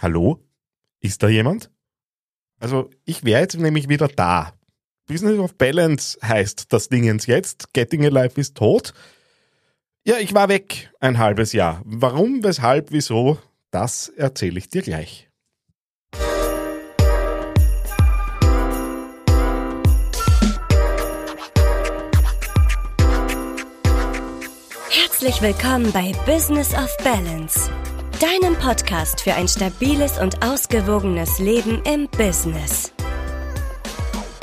Hallo? Ist da jemand? Also, ich wäre jetzt nämlich wieder da. Business of Balance heißt das Dingens jetzt. Getting Alive ist tot. Ja, ich war weg ein halbes Jahr. Warum, weshalb, wieso, das erzähle ich dir gleich. Herzlich willkommen bei Business of Balance, deinem Podcast für ein stabiles und ausgewogenes Leben im Business.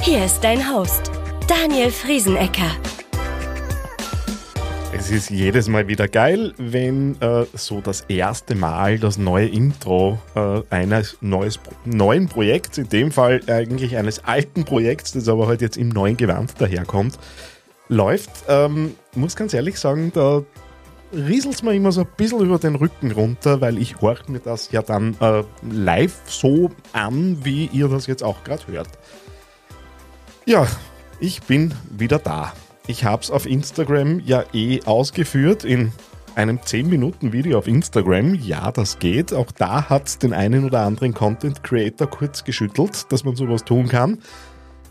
Hier ist dein Host, Daniel Friesenecker. Es ist jedes Mal wieder geil, wenn äh, so das erste Mal das neue Intro äh, eines neues, neuen Projekts, in dem Fall eigentlich eines alten Projekts, das aber halt jetzt im neuen Gewand daherkommt, läuft. Ähm, muss ganz ehrlich sagen, da rieselt es mir immer so ein bisschen über den Rücken runter, weil ich horche mir das ja dann äh, live so an, wie ihr das jetzt auch gerade hört. Ja, ich bin wieder da. Ich habe es auf Instagram ja eh ausgeführt in einem 10-Minuten-Video auf Instagram. Ja, das geht. Auch da hat es den einen oder anderen Content Creator kurz geschüttelt, dass man sowas tun kann.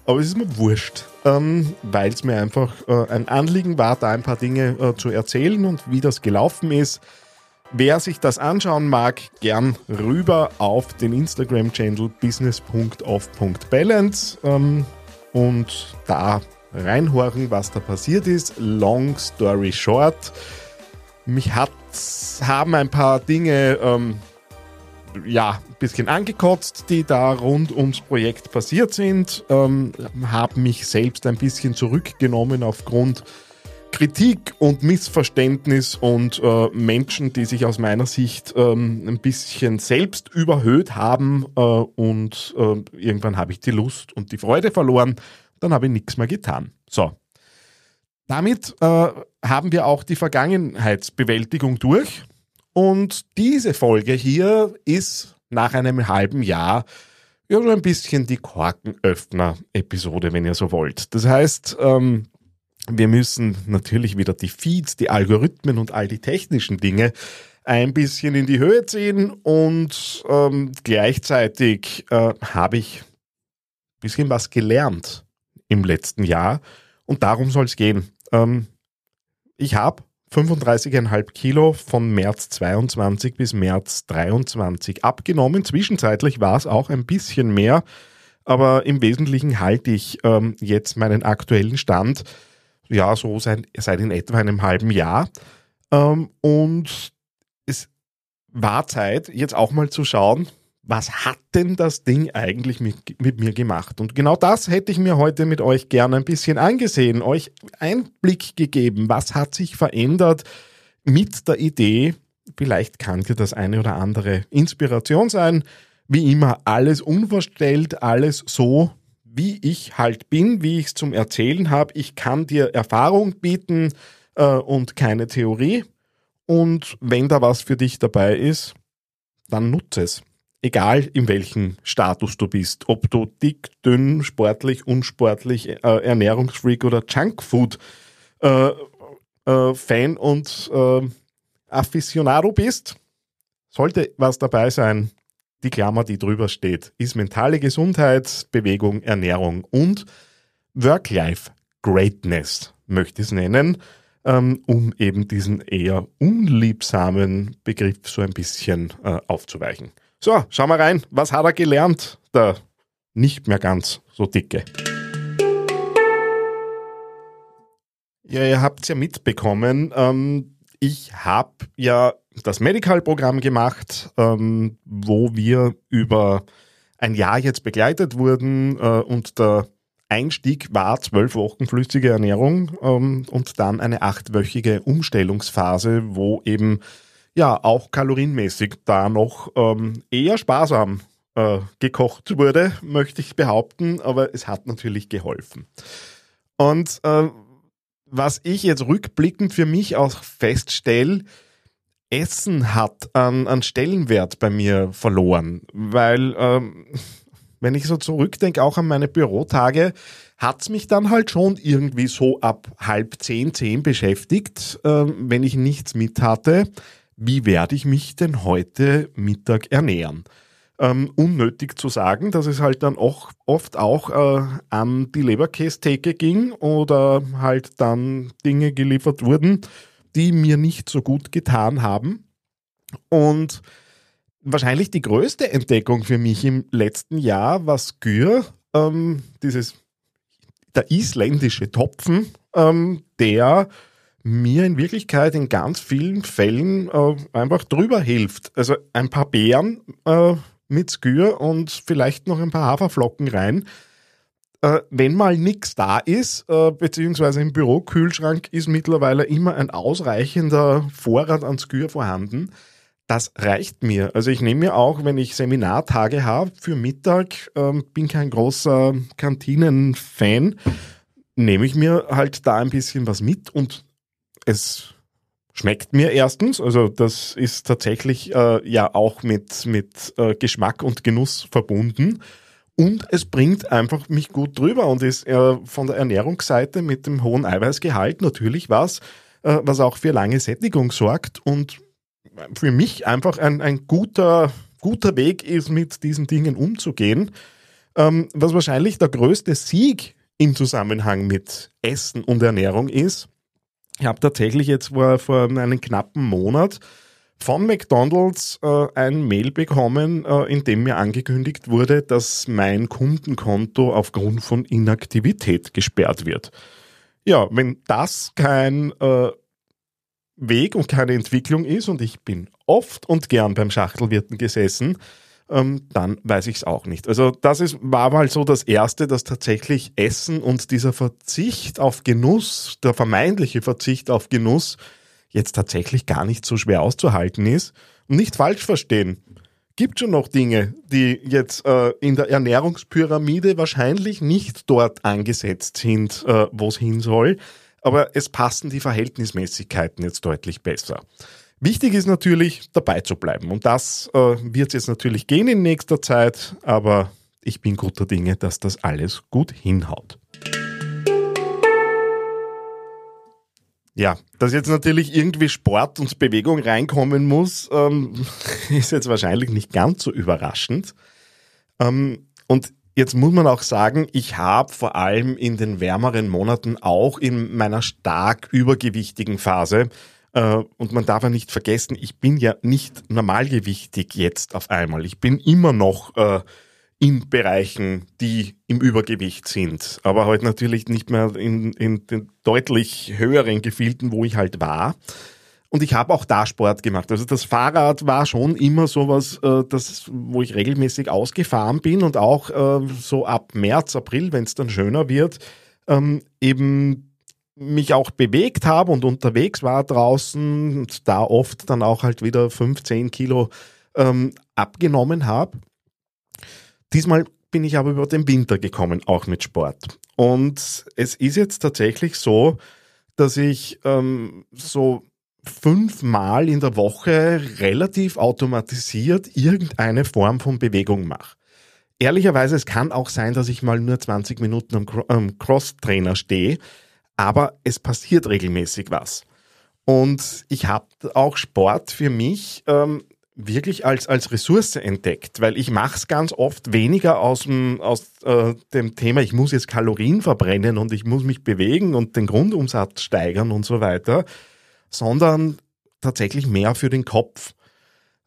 Aber es ist mir wurscht, ähm, weil es mir einfach äh, ein Anliegen war, da ein paar Dinge äh, zu erzählen und wie das gelaufen ist. Wer sich das anschauen mag, gern rüber auf den Instagram-Channel business.off.balance ähm, und da reinhorchen, was da passiert ist. Long story short, mich hat, haben ein paar Dinge ähm, ja, ein bisschen angekotzt, die da rund ums Projekt passiert sind. Ähm, habe mich selbst ein bisschen zurückgenommen aufgrund Kritik und Missverständnis und äh, Menschen, die sich aus meiner Sicht ähm, ein bisschen selbst überhöht haben äh, und äh, irgendwann habe ich die Lust und die Freude verloren. Dann habe ich nichts mehr getan. So. Damit äh, haben wir auch die Vergangenheitsbewältigung durch. Und diese Folge hier ist nach einem halben Jahr ja so ein bisschen die Korkenöffner-Episode, wenn ihr so wollt. Das heißt, ähm, wir müssen natürlich wieder die Feeds, die Algorithmen und all die technischen Dinge ein bisschen in die Höhe ziehen und ähm, gleichzeitig äh, habe ich ein bisschen was gelernt im letzten Jahr und darum soll es gehen. Ähm, ich habe 35,5 Kilo von März 22 bis März 23 abgenommen. Zwischenzeitlich war es auch ein bisschen mehr, aber im Wesentlichen halte ich ähm, jetzt meinen aktuellen Stand, ja, so seit, seit in etwa einem halben Jahr. Ähm, und es war Zeit, jetzt auch mal zu schauen, was hat denn das Ding eigentlich mit, mit, mir gemacht? Und genau das hätte ich mir heute mit euch gerne ein bisschen angesehen, euch Einblick gegeben, was hat sich verändert mit der Idee, vielleicht kann dir das eine oder andere Inspiration sein, wie immer alles unverstellt, alles so, wie ich halt bin, wie ich es zum Erzählen habe. Ich kann dir Erfahrung bieten äh, und keine Theorie. Und wenn da was für dich dabei ist, dann nutze es egal in welchem Status du bist, ob du dick, dünn, sportlich, unsportlich, äh, Ernährungsfreak oder Junkfood äh, äh, Fan und äh, Aficionado bist, sollte was dabei sein. Die Klammer, die drüber steht, ist mentale Gesundheit, Bewegung, Ernährung und Work-Life-Greatness, möchte ich es nennen, ähm, um eben diesen eher unliebsamen Begriff so ein bisschen äh, aufzuweichen. So, schau mal rein. Was hat er gelernt? Der nicht mehr ganz so dicke. Ja, ihr habt es ja mitbekommen. Ähm, ich habe ja das Medical-Programm gemacht, ähm, wo wir über ein Jahr jetzt begleitet wurden äh, und der Einstieg war zwölf Wochen flüssige Ernährung ähm, und dann eine achtwöchige Umstellungsphase, wo eben ja auch kalorienmäßig da noch ähm, eher sparsam äh, gekocht wurde, möchte ich behaupten, aber es hat natürlich geholfen. Und äh, was ich jetzt rückblickend für mich auch feststelle, Essen hat an, an Stellenwert bei mir verloren, weil ähm, wenn ich so zurückdenke, auch an meine Bürotage, hat's mich dann halt schon irgendwie so ab halb zehn, zehn beschäftigt, äh, wenn ich nichts mit hatte wie werde ich mich denn heute Mittag ernähren? ähm, unnötig zu sagen, dass es halt dann auch oft auch äh, an die Leberkästheke ging oder halt dann Dinge geliefert wurden, die mir nicht so gut getan haben. Und wahrscheinlich die größte Entdeckung für mich im letzten Jahr war Skür, ähm, dieses der isländische Topfen, ähm, der mir in Wirklichkeit in ganz vielen Fällen äh, einfach drüber hilft. Also ein paar Beeren äh, mit Skür und vielleicht noch ein paar Haferflocken rein. Äh, wenn mal nichts da ist, äh, beziehungsweise im Bürokühlschrank ist mittlerweile immer ein ausreichender Vorrat an Skür vorhanden. Das reicht mir. Also ich nehme mir auch, wenn ich Seminartage habe für Mittag, ähm, bin kein großer Kantinen-Fan, nehme ich mir halt da ein bisschen was mit und es schmeckt mir erstens. Also das ist tatsächlich äh, ja auch mit, mit äh, Geschmack und Genuss verbunden. Und es bringt einfach mich gut drüber und ist äh, von der Ernährungsseite mit dem hohen Eiweißgehalt natürlich was, äh, was auch für lange Sättigung sorgt und für mich einfach ein, ein guter, guter Weg ist, mit diesen Dingen umzugehen. Ähm, was wahrscheinlich der größte Sieg im Zusammenhang mit Essen und Ernährung ist, ich habe tatsächlich jetzt vor, vor einem knappen Monat von McDonald's äh, ein Mail bekommen, äh, in dem mir angekündigt wurde, dass mein Kundenkonto aufgrund von Inaktivität gesperrt wird. Ja, wenn das kein äh, Weg und keine Entwicklung ist, und ich bin oft und gern beim Schachtelwirten gesessen, ähm, dann weiß ich es auch nicht. Also das ist, war mal so das Erste, dass tatsächlich Essen und dieser Verzicht auf Genuss, der vermeintliche Verzicht auf Genuss, jetzt tatsächlich gar nicht so schwer auszuhalten ist. Und nicht falsch verstehen. Gibt schon noch Dinge, die jetzt äh, in der Ernährungspyramide wahrscheinlich nicht dort angesetzt sind, äh, wo es hin soll. Aber es passen die Verhältnismäßigkeiten jetzt deutlich besser. Wichtig ist natürlich, dabei zu bleiben. Und das äh, wird jetzt natürlich gehen in nächster Zeit, aber ich bin guter Dinge, dass das alles gut hinhaut. Ja, dass jetzt natürlich irgendwie Sport und Bewegung reinkommen muss, ähm, ist jetzt wahrscheinlich nicht ganz so überraschend. Ähm, und jetzt muss man auch sagen, ich habe vor allem in den wärmeren Monaten auch in meiner stark übergewichtigen Phase und man darf ja nicht vergessen, ich bin ja nicht normalgewichtig jetzt auf einmal. Ich bin immer noch äh, in Bereichen, die im Übergewicht sind, aber halt natürlich nicht mehr in, in den deutlich höheren Gefilden, wo ich halt war. Und ich habe auch da Sport gemacht. Also das Fahrrad war schon immer sowas, äh, das, wo ich regelmäßig ausgefahren bin und auch äh, so ab März, April, wenn es dann schöner wird, ähm, eben mich auch bewegt habe und unterwegs war draußen und da oft dann auch halt wieder 15 Kilo ähm, abgenommen habe. Diesmal bin ich aber über den Winter gekommen, auch mit Sport. Und es ist jetzt tatsächlich so, dass ich ähm, so fünfmal in der Woche relativ automatisiert irgendeine Form von Bewegung mache. Ehrlicherweise, es kann auch sein, dass ich mal nur 20 Minuten am Cross-Trainer stehe aber es passiert regelmäßig was. Und ich habe auch Sport für mich ähm, wirklich als, als Ressource entdeckt, weil ich mache es ganz oft weniger aus dem, aus, äh, dem Thema, ich muss jetzt Kalorien verbrennen und ich muss mich bewegen und den Grundumsatz steigern und so weiter, sondern tatsächlich mehr für den Kopf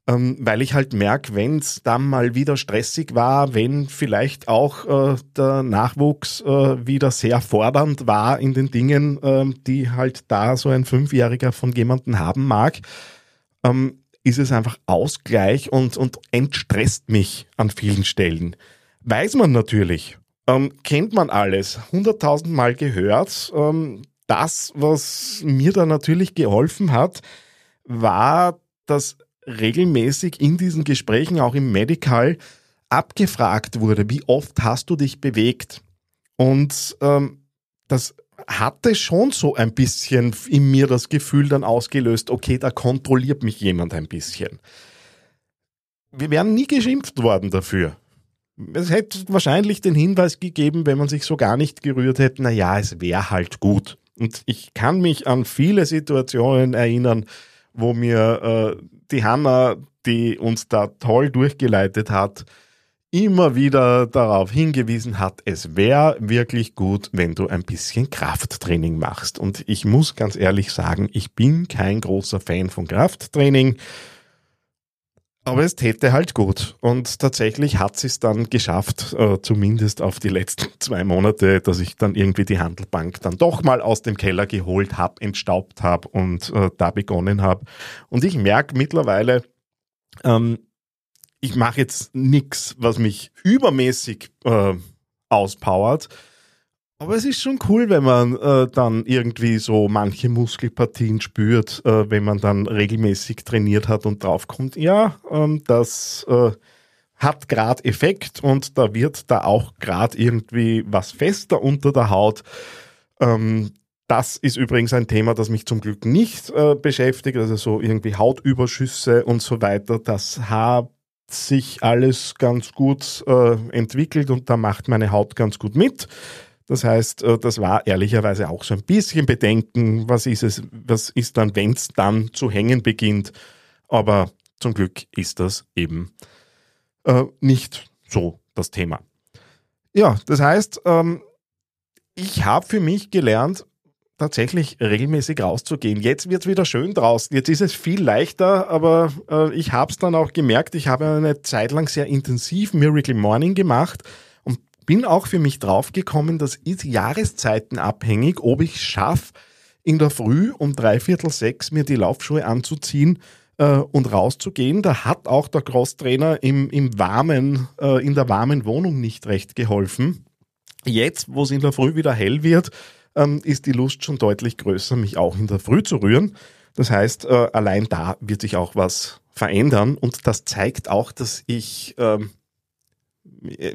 ähm, weil ich halt merke, wenn es dann mal wieder stressig war, wenn vielleicht auch äh, der Nachwuchs äh, wieder sehr fordernd war in den Dingen, äh, die halt da so ein Fünfjähriger von jemandem haben mag, ähm, ist es einfach Ausgleich und, und entstresst mich an vielen Stellen. Weiß man natürlich, ähm, kennt man alles, hunderttausend Mal gehört. Ähm, das, was mir da natürlich geholfen hat, war, dass regelmäßig in diesen Gesprächen, auch im Medical, abgefragt wurde, wie oft hast du dich bewegt? Und ähm, das hatte schon so ein bisschen in mir das Gefühl dann ausgelöst, okay, da kontrolliert mich jemand ein bisschen. Wir wären nie geschimpft worden dafür. Es hätte wahrscheinlich den Hinweis gegeben, wenn man sich so gar nicht gerührt hätte, na ja, es wäre halt gut. Und ich kann mich an viele Situationen erinnern, wo mir äh, die Hanna die uns da toll durchgeleitet hat, immer wieder darauf hingewiesen hat, es wäre wirklich gut, wenn du ein bisschen Krafttraining machst. Und ich muss ganz ehrlich sagen, ich bin kein großer Fan von Krafttraining. Aber es täte halt gut. Und tatsächlich hat sie es dann geschafft, äh, zumindest auf die letzten zwei Monate, dass ich dann irgendwie die Handelbank dann doch mal aus dem Keller geholt habe, entstaubt habe und äh, da begonnen habe. Und ich merke mittlerweile, ähm, ich mache jetzt nichts, was mich übermäßig äh, auspowert. Aber es ist schon cool, wenn man äh, dann irgendwie so manche Muskelpartien spürt, äh, wenn man dann regelmäßig trainiert hat und draufkommt, ja, ähm, das äh, hat gerade Effekt und da wird da auch gerade irgendwie was fester unter der Haut. Ähm, das ist übrigens ein Thema, das mich zum Glück nicht äh, beschäftigt, also so irgendwie Hautüberschüsse und so weiter. Das hat sich alles ganz gut äh, entwickelt und da macht meine Haut ganz gut mit. Das heißt, äh, das war ehrlicherweise auch so ein bisschen Bedenken, was ist es, was ist dann, wenn es dann zu hängen beginnt. Aber zum Glück ist das eben äh, nicht so das Thema. Ja, das heißt, ähm, ich habe für mich gelernt, tatsächlich regelmäßig rauszugehen. Jetzt wird es wieder schön draußen. Jetzt ist es viel leichter, aber äh, ich habe es dann auch gemerkt. Ich habe eine Zeit lang sehr intensiv Miracle Morning gemacht bin auch für mich draufgekommen, das ist jahreszeitenabhängig, ob ich schaffe, in der Früh um dreiviertel sechs mir die Laufschuhe anzuziehen äh, und rauszugehen. Da hat auch der Crosstrainer im, im warmen, äh, in der warmen Wohnung nicht recht geholfen. Jetzt, wo es in der Früh wieder hell wird, ähm, ist die Lust schon deutlich größer, mich auch in der Früh zu rühren. Das heißt, äh, allein da wird sich auch was verändern und das zeigt auch, dass ich ähm,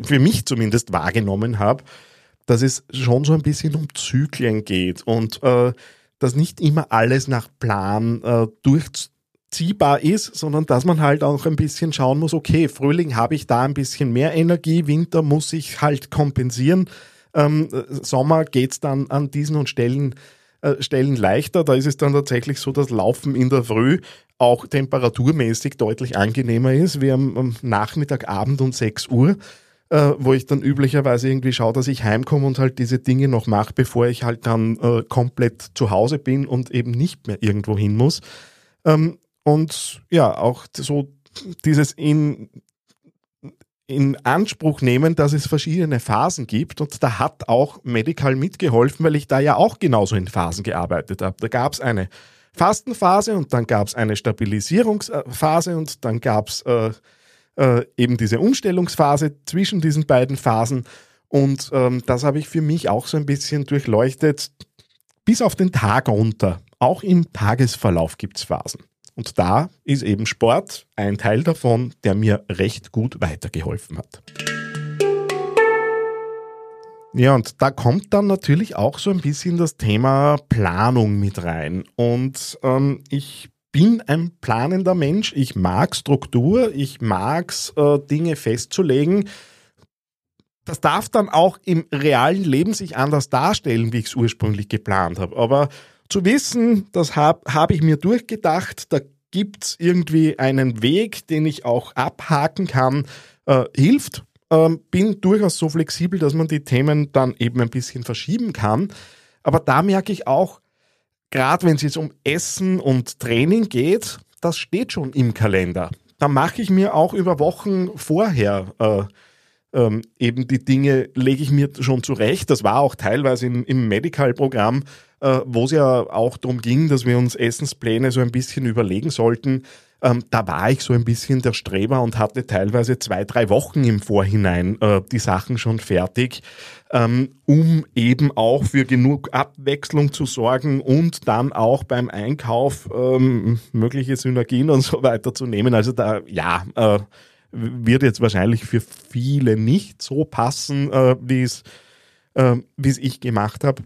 für mich zumindest wahrgenommen habe, dass es schon so ein bisschen um Zyklen geht und äh, dass nicht immer alles nach Plan äh, durchziehbar ist, sondern dass man halt auch ein bisschen schauen muss, okay, Frühling habe ich da ein bisschen mehr Energie, Winter muss ich halt kompensieren, ähm, Sommer geht's dann an diesen und Stellen, äh, Stellen leichter. Da ist es dann tatsächlich so, dass Laufen in der Früh auch temperaturmäßig deutlich angenehmer ist, wie am, am Nachmittag, Abend um 6 Uhr, äh, wo ich dann üblicherweise irgendwie schaue, dass ich heimkomme und halt diese Dinge noch mache, bevor ich halt dann äh, komplett zu Hause bin und eben nicht mehr irgendwo hin muss. Ähm, und ja, auch so dieses in, in Anspruch nehmen, dass es verschiedene Phasen gibt. Und da hat auch Medical mitgeholfen, weil ich da ja auch genauso in Phasen gearbeitet habe. Da gab es eine Fastenphase und dann gab es eine Stabilisierungsphase und dann gab es äh, äh, eben diese Umstellungsphase zwischen diesen beiden Phasen. Und ähm, das habe ich für mich auch so ein bisschen durchleuchtet, bis auf den Tag runter. Auch im Tagesverlauf gibt es Phasen. Und da ist eben Sport ein Teil davon, der mir recht gut weitergeholfen hat. Ja, und da kommt dann natürlich auch so ein bisschen das Thema Planung mit rein. Und ähm, ich bin ein planender Mensch. Ich mag Struktur, ich mag es, äh, Dinge festzulegen. Das darf dann auch im realen Leben sich anders darstellen, wie ich es ursprünglich geplant habe. Aber zu wissen, das habe hab ich mir durchgedacht, da gibt es irgendwie einen Weg, den ich auch abhaken kann, äh, hilft ähm, bin durchaus so flexibel, dass man die Themen dann eben ein bisschen verschieben kann. Aber da merke ich auch, gerade wenn es jetzt um Essen und Training geht, das steht schon im Kalender. Da mache ich mir auch über Wochen vorher äh, ähm, eben die Dinge, lege ich mir schon zurecht. Das war auch teilweise im, im Medical-Programm, wo es ja auch darum ging, dass wir uns Essenspläne so ein bisschen überlegen sollten ähm, da war ich so ein bisschen der Streber und hatte teilweise zwei, drei Wochen im Vorhinein äh, die Sachen schon fertig, ähm, um eben auch für genug Abwechslung zu sorgen und dann auch beim Einkauf ähm, mögliche Synergien und so weiter zu nehmen. Also da, ja, äh, wird jetzt wahrscheinlich für viele nicht so passen, äh, wie äh, wie es ich gemacht habe.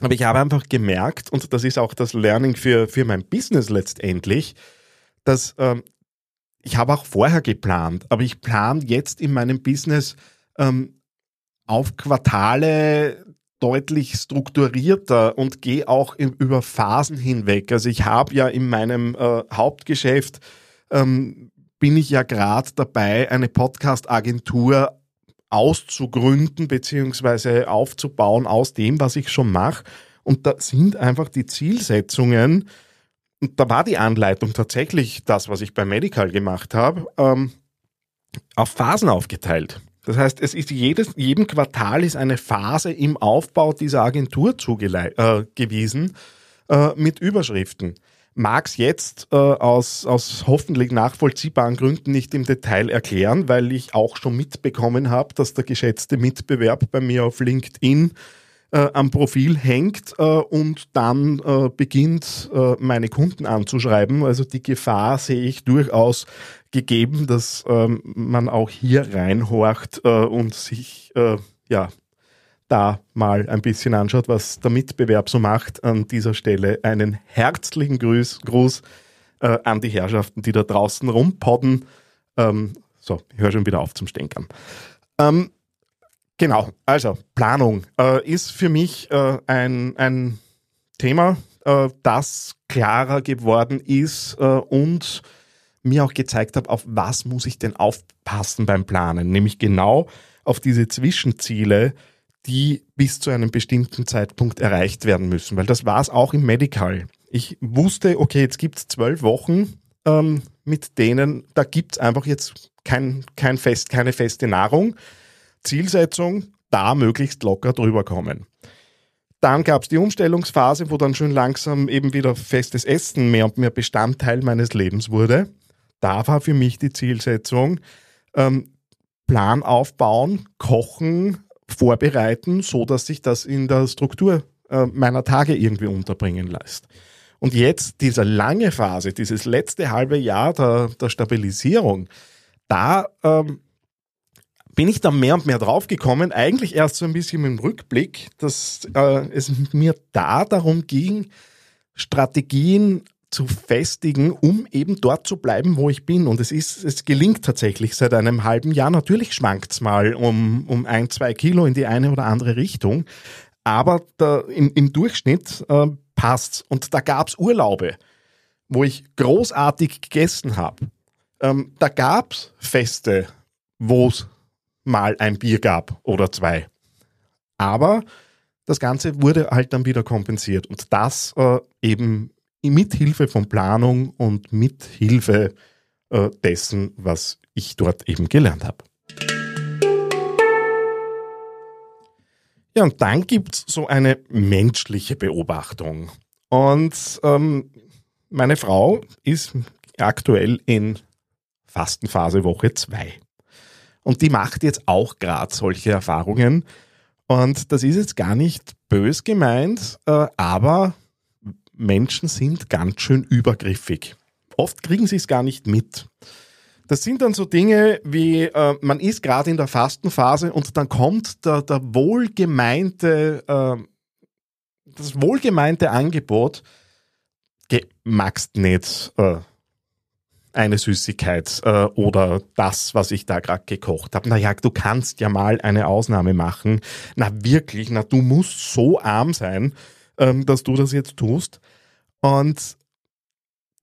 Aber ich habe einfach gemerkt, und das ist auch das Learning für, für mein Business letztendlich, dass ähm, ich habe auch vorher geplant, aber ich plane jetzt in meinem Business ähm, auf Quartale deutlich strukturierter und gehe auch in, über Phasen hinweg. Also ich habe ja in meinem äh, Hauptgeschäft ähm, bin ich ja gerade dabei, eine Podcast-Agentur auszugründen beziehungsweise aufzubauen aus dem, was ich schon mache. Und da sind einfach die Zielsetzungen, und da war die Anleitung tatsächlich das, was ich bei Medical gemacht habe, ähm, auf Phasen aufgeteilt. Das heißt, es ist jedes, jedem Quartal ist eine Phase im Aufbau dieser Agentur zugewiesen äh, äh, mit Überschriften. Mag es jetzt äh, aus, aus hoffentlich nachvollziehbaren Gründen nicht im Detail erklären, weil ich auch schon mitbekommen habe, dass der geschätzte Mitbewerb bei mir auf LinkedIn äh, am Profil hängt äh, und dann äh, beginnt, äh, meine Kunden anzuschreiben. Also die Gefahr sehe ich durchaus gegeben, dass ähm, man auch hier reinhorcht äh, und sich äh, ja da mal ein bisschen anschaut, was der Mitbewerb so macht. An dieser Stelle einen herzlichen Gruß, Gruß äh, an die Herrschaften, die da draußen rumpodden. Ähm, so, ich höre schon wieder auf zum Stänkern. Ähm, Genau, also Planung äh, ist für mich äh, ein, ein Thema, äh, das klarer geworden ist äh, und mir auch gezeigt hat, auf was muss ich denn aufpassen beim Planen, nämlich genau auf diese Zwischenziele, die bis zu einem bestimmten Zeitpunkt erreicht werden müssen, weil das war es auch im Medical. Ich wusste, okay, jetzt gibt es zwölf Wochen, ähm, mit denen, da gibt es einfach jetzt kein, kein fest, keine feste Nahrung Zielsetzung, da möglichst locker drüber kommen. Dann gab es die Umstellungsphase, wo dann schon langsam eben wieder festes Essen mehr und mehr Bestandteil meines Lebens wurde. Da war für mich die Zielsetzung, ähm, Plan aufbauen, kochen, vorbereiten, so dass sich das in der Struktur äh, meiner Tage irgendwie unterbringen lässt. Und jetzt diese lange Phase, dieses letzte halbe Jahr der, der Stabilisierung, da ähm, bin ich dann mehr und mehr draufgekommen, eigentlich erst so ein bisschen im Rückblick, dass äh, es mir da darum ging, Strategien zu festigen, um eben dort zu bleiben, wo ich bin. Und es ist, es gelingt tatsächlich seit einem halben Jahr. Natürlich schwankt es mal um, um ein, zwei Kilo in die eine oder andere Richtung. Aber da, im, im Durchschnitt äh, passt's. Und da gab's Urlaube, wo ich großartig gegessen habe. Ähm, da gab's Feste, wo es mal ein Bier gab oder zwei. Aber das Ganze wurde halt dann wieder kompensiert und das äh, eben mit Hilfe von Planung und mit Hilfe äh, dessen, was ich dort eben gelernt habe. Ja, und dann gibt es so eine menschliche Beobachtung. Und ähm, meine Frau ist aktuell in Fastenphase Woche 2. Und die macht jetzt auch gerade solche Erfahrungen. Und das ist jetzt gar nicht bös gemeint, äh, aber Menschen sind ganz schön übergriffig. Oft kriegen sie es gar nicht mit. Das sind dann so Dinge wie, äh, man ist gerade in der Fastenphase und dann kommt der, der wohlgemeinte, äh, das wohlgemeinte Angebot, magst nicht äh, eine Süßigkeit äh, oder das, was ich da gerade gekocht habe. Naja, du kannst ja mal eine Ausnahme machen. Na wirklich, na du musst so arm sein, ähm, dass du das jetzt tust. Und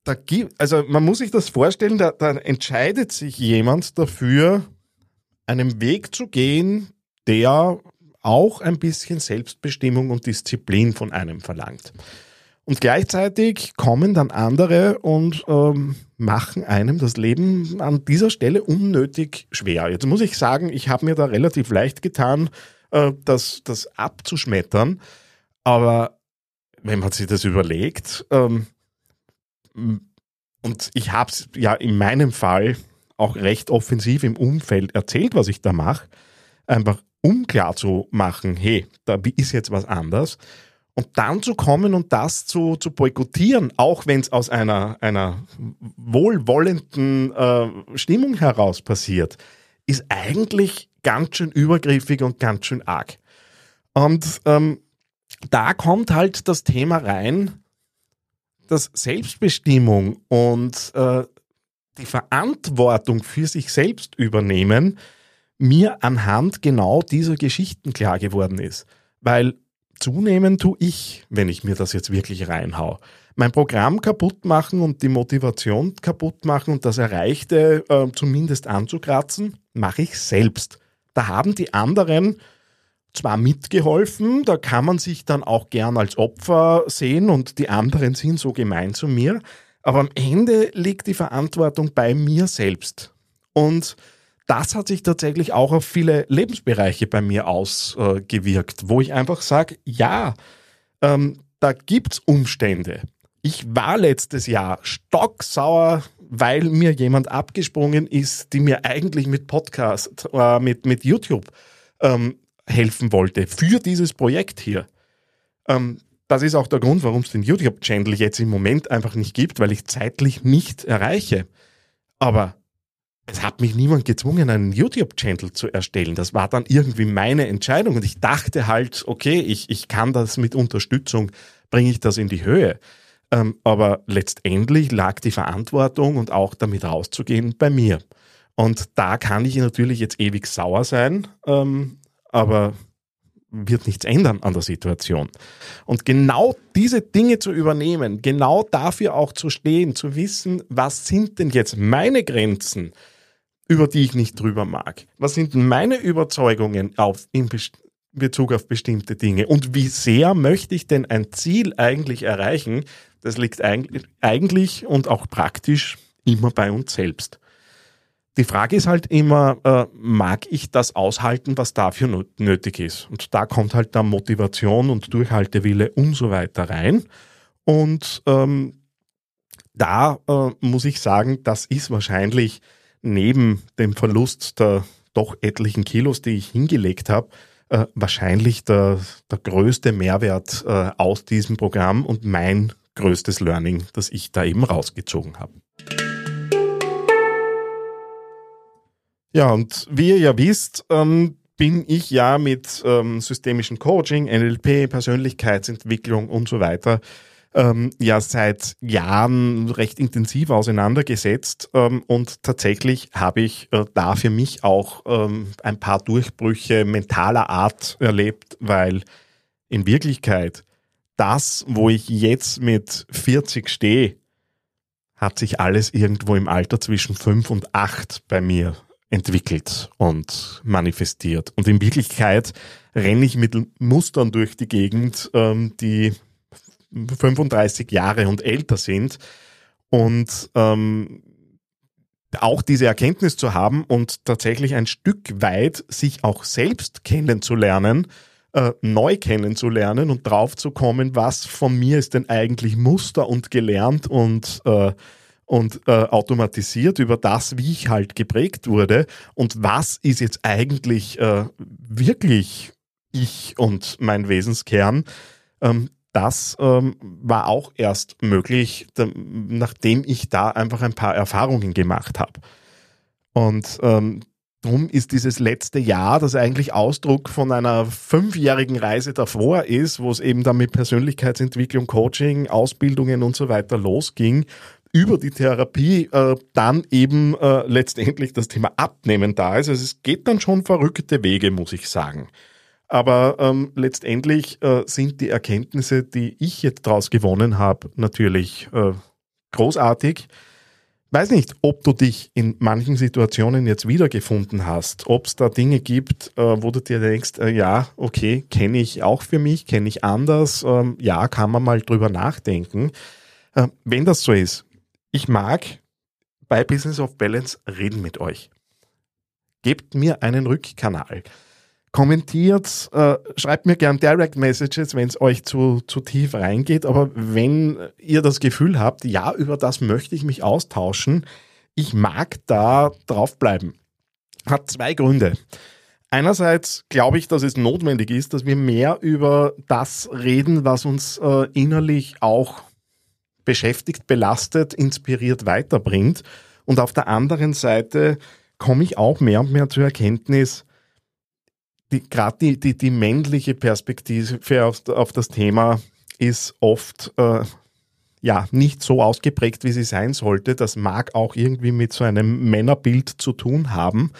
da gibt, also man muss sich das vorstellen, da, da entscheidet sich jemand dafür, einen Weg zu gehen, der auch ein bisschen Selbstbestimmung und Disziplin von einem verlangt. Und gleichzeitig kommen dann andere und ähm, machen einem das Leben an dieser Stelle unnötig schwer. Jetzt muss ich sagen, ich habe mir da relativ leicht getan, äh, das, das abzuschmettern. Aber wenn man sich das überlegt, ähm, und ich habe es ja in meinem Fall auch recht offensiv im Umfeld erzählt, was ich da mache, einfach um klar zu machen, hey, da ist jetzt was anders. Und dann zu kommen und das zu, zu boykottieren, auch wenn es aus einer, einer wohlwollenden äh, Stimmung heraus passiert, ist eigentlich ganz schön übergriffig und ganz schön arg. Und ähm, da kommt halt das Thema rein, dass Selbstbestimmung und äh, die Verantwortung für sich selbst übernehmen mir anhand genau dieser Geschichten klar geworden ist. Weil zunehmen tue ich, wenn ich mir das jetzt wirklich reinhau. mein Programm kaputt machen und die Motivation kaputt machen und das Erreichte äh, zumindest anzukratzen, mache ich selbst. Da haben die anderen zwar mitgeholfen, da kann man sich dann auch gern als Opfer sehen und die anderen sind so gemein zu mir, aber am Ende liegt die Verantwortung bei mir selbst. Und das hat sich tatsächlich auch auf viele Lebensbereiche bei mir ausgewirkt, wo ich einfach sage, ja, ähm, da gibt's Umstände. Ich war letztes Jahr stocksauer, weil mir jemand abgesprungen ist, die mir eigentlich mit Podcast, äh, mit, mit YouTube ähm, helfen wollte für dieses Projekt hier. Ähm, das ist auch der Grund, warum es den YouTube-Channel jetzt im Moment einfach nicht gibt, weil ich zeitlich nicht erreiche. Aber es hat mich niemand gezwungen, einen YouTube-Channel zu erstellen. Das war dann irgendwie meine Entscheidung. Und ich dachte halt, okay, ich, ich kann das mit Unterstützung, bringe ich das in die Höhe. Ähm, aber letztendlich lag die Verantwortung und auch damit rauszugehen bei mir. Und da kann ich natürlich jetzt ewig sauer sein, ähm, aber wird nichts ändern an der Situation. Und genau diese Dinge zu übernehmen, genau dafür auch zu stehen, zu wissen, was sind denn jetzt meine Grenzen, über die ich nicht drüber mag? Was sind meine Überzeugungen auf, in Bezug auf bestimmte Dinge? Und wie sehr möchte ich denn ein Ziel eigentlich erreichen? Das liegt eigentlich und auch praktisch immer bei uns selbst. Die Frage ist halt immer, äh, mag ich das aushalten, was dafür nötig ist? Und da kommt halt dann Motivation und Durchhaltewille und so weiter rein. Und ähm, da äh, muss ich sagen, das ist wahrscheinlich neben dem Verlust der doch etlichen Kilos, die ich hingelegt habe, äh, wahrscheinlich der, der größte Mehrwert äh, aus diesem Programm und mein größtes Learning, das ich da eben rausgezogen habe. Ja, und wie ihr ja wisst, ähm, bin ich ja mit ähm, systemischem Coaching, NLP, Persönlichkeitsentwicklung und so weiter ähm, ja seit Jahren recht intensiv auseinandergesetzt ähm, und tatsächlich habe ich äh, da für mich auch ähm, ein paar Durchbrüche mentaler Art erlebt, weil in Wirklichkeit das, wo ich jetzt mit 40 stehe, hat sich alles irgendwo im Alter zwischen 5 und 8 bei mir entwickelt und manifestiert. Und in Wirklichkeit renne ich mit Mustern durch die Gegend, ähm, die 35 Jahre und älter sind. Und ähm, auch diese Erkenntnis zu haben und tatsächlich ein Stück weit sich auch selbst kennenzulernen, äh, neu kennenzulernen und drauf zu kommen, was von mir ist denn eigentlich Muster und gelernt und äh, und äh, automatisiert über das, wie ich halt geprägt wurde und was ist jetzt eigentlich äh, wirklich ich und mein Wesenskern. Ähm, das ähm, war auch erst möglich, nachdem ich da einfach ein paar Erfahrungen gemacht habe. Und ähm, Drum ist dieses letzte Jahr, das eigentlich Ausdruck von einer fünfjährigen Reise davor ist, wo es eben dann mit Persönlichkeitsentwicklung, Coaching, Ausbildungen und so weiter losging, über die Therapie äh, dann eben äh, letztendlich das Thema Abnehmen da ist. Also es geht dann schon verrückte Wege, muss ich sagen. Aber ähm, letztendlich äh, sind die Erkenntnisse, die ich jetzt daraus gewonnen habe, natürlich äh, großartig. Weiß nicht, ob du dich in manchen Situationen jetzt wiedergefunden hast, ob es da Dinge gibt, äh, wo du dir denkst, äh, ja, okay, kenne ich auch für mich, kenne ich anders, ähm, ja, kann man mal drüber nachdenken. Äh, wenn das so ist, ich mag bei Business of Balance reden mit euch. Gebt mir einen Rückkanal. Kommentiert, äh, schreibt mir gern Direct Messages, wenn es euch zu, zu tief reingeht. Aber wenn ihr das Gefühl habt, ja, über das möchte ich mich austauschen, ich mag da draufbleiben. Hat zwei Gründe. Einerseits glaube ich, dass es notwendig ist, dass wir mehr über das reden, was uns äh, innerlich auch beschäftigt, belastet, inspiriert weiterbringt. Und auf der anderen Seite komme ich auch mehr und mehr zur Erkenntnis, die, gerade die, die, die männliche Perspektive auf, auf das Thema ist oft äh, ja nicht so ausgeprägt, wie sie sein sollte. Das mag auch irgendwie mit so einem Männerbild zu tun haben.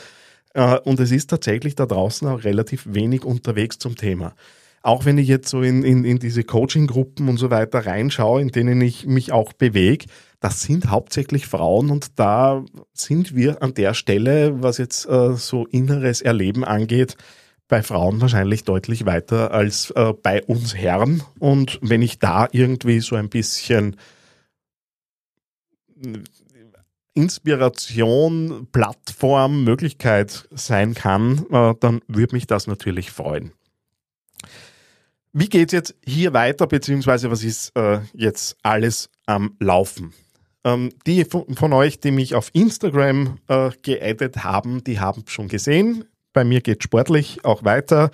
Äh, und es ist tatsächlich da draußen auch relativ wenig unterwegs zum Thema. Auch wenn ich jetzt so in, in, in diese Coaching-Gruppen und so weiter reinschaue, in denen ich mich auch bewege, das sind hauptsächlich Frauen und da sind wir an der Stelle, was jetzt äh, so inneres Erleben angeht, bei Frauen wahrscheinlich deutlich weiter als äh, bei uns Herren. Und wenn ich da irgendwie so ein bisschen Inspiration, Plattform, Möglichkeit sein kann, äh, dann würde mich das natürlich freuen. Wie geht es jetzt hier weiter, beziehungsweise was ist äh, jetzt alles am Laufen? Ähm, die von, von, euch, die mich auf Instagram äh, geaddet haben, die haben schon gesehen. Bei mir geht sportlich auch weiter.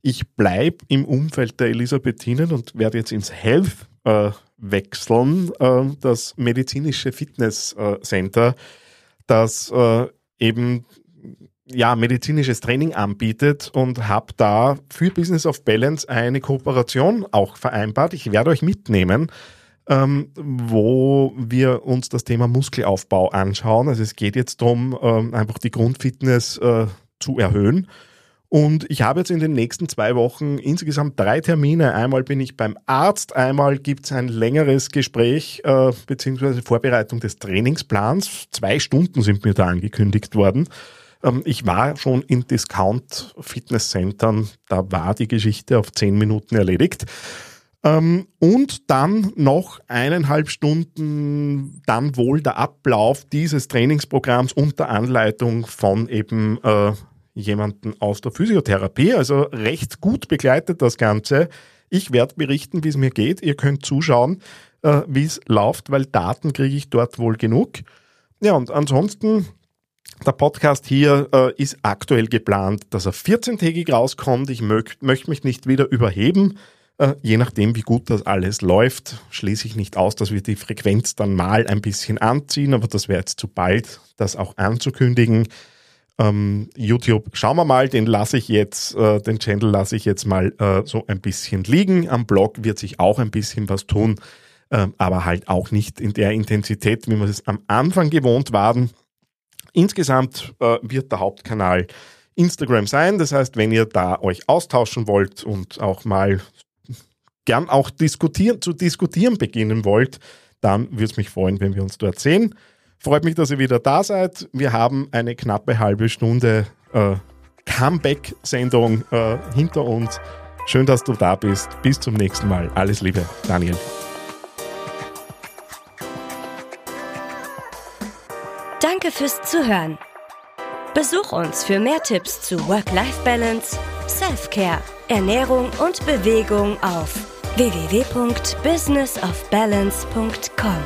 Ich bleibe im Umfeld der Elisabethinen und werde jetzt ins Health äh, wechseln, äh, das medizinische Fitness äh, das äh, eben ja, medizinisches Training anbietet und habe da für Business of Balance eine Kooperation auch vereinbart. Ich werde euch mitnehmen, ähm, wo wir uns das Thema Muskelaufbau anschauen. Also es geht jetzt darum, ähm, einfach die Grundfitness äh, zu erhöhen. Und ich habe jetzt in den nächsten zwei Wochen insgesamt drei Termine. Einmal bin ich beim Arzt, einmal gibt es ein längeres Gespräch äh, bzw. Vorbereitung des Trainingsplans. Zwei Stunden sind mir da angekündigt worden. Ähm, ich war schon in Discount-Fitnesscentern, da war die Geschichte auf zehn Minuten erledigt. Ähm, und dann noch eineinhalb Stunden dann wohl der Ablauf dieses Trainingsprogramms unter Anleitung von eben äh, jemanden aus der Physiotherapie. Also recht gut begleitet das Ganze. Ich werde berichten, wie es mir geht. Ihr könnt zuschauen, äh, wie es läuft, weil Daten kriege ich dort wohl genug. Ja, und ansonsten der Podcast hier äh, ist aktuell geplant, dass er 14-tägig rauskommt. Ich möchte möcht mich nicht wieder überheben. Äh, je nachdem, wie gut das alles läuft, schließe ich nicht aus, dass wir die Frequenz dann mal ein bisschen anziehen, aber das wäre jetzt zu bald, das auch anzukündigen. Ähm, YouTube, schauen wir mal, den lasse ich jetzt, äh, den Channel lasse ich jetzt mal äh, so ein bisschen liegen. Am Blog wird sich auch ein bisschen was tun, äh, aber halt auch nicht in der Intensität, wie wir es am Anfang gewohnt waren. Insgesamt äh, wird der Hauptkanal Instagram sein. Das heißt, wenn ihr da euch austauschen wollt und auch mal gern auch diskutieren, zu diskutieren beginnen wollt, dann würde es mich freuen, wenn wir uns dort sehen. Freut mich, dass ihr wieder da seid. Wir haben eine knappe halbe Stunde äh, Comeback-Sendung äh, hinter uns. Schön, dass du da bist. Bis zum nächsten Mal. Alles Liebe, Daniel. Danke fürs Zuhören. Besuch uns für mehr Tipps zu Work-Life-Balance, Self-Care, Ernährung und Bewegung auf www.businessofbalance.com.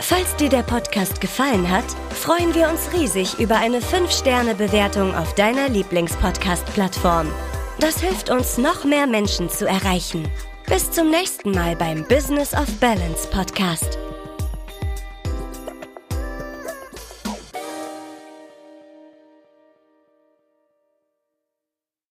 Falls dir der Podcast gefallen hat, freuen wir uns riesig über eine 5-Sterne-Bewertung auf deiner Lieblingspodcast-Plattform. Das hilft uns, noch mehr Menschen zu erreichen. Bis zum nächsten Mal beim Business of Balance Podcast.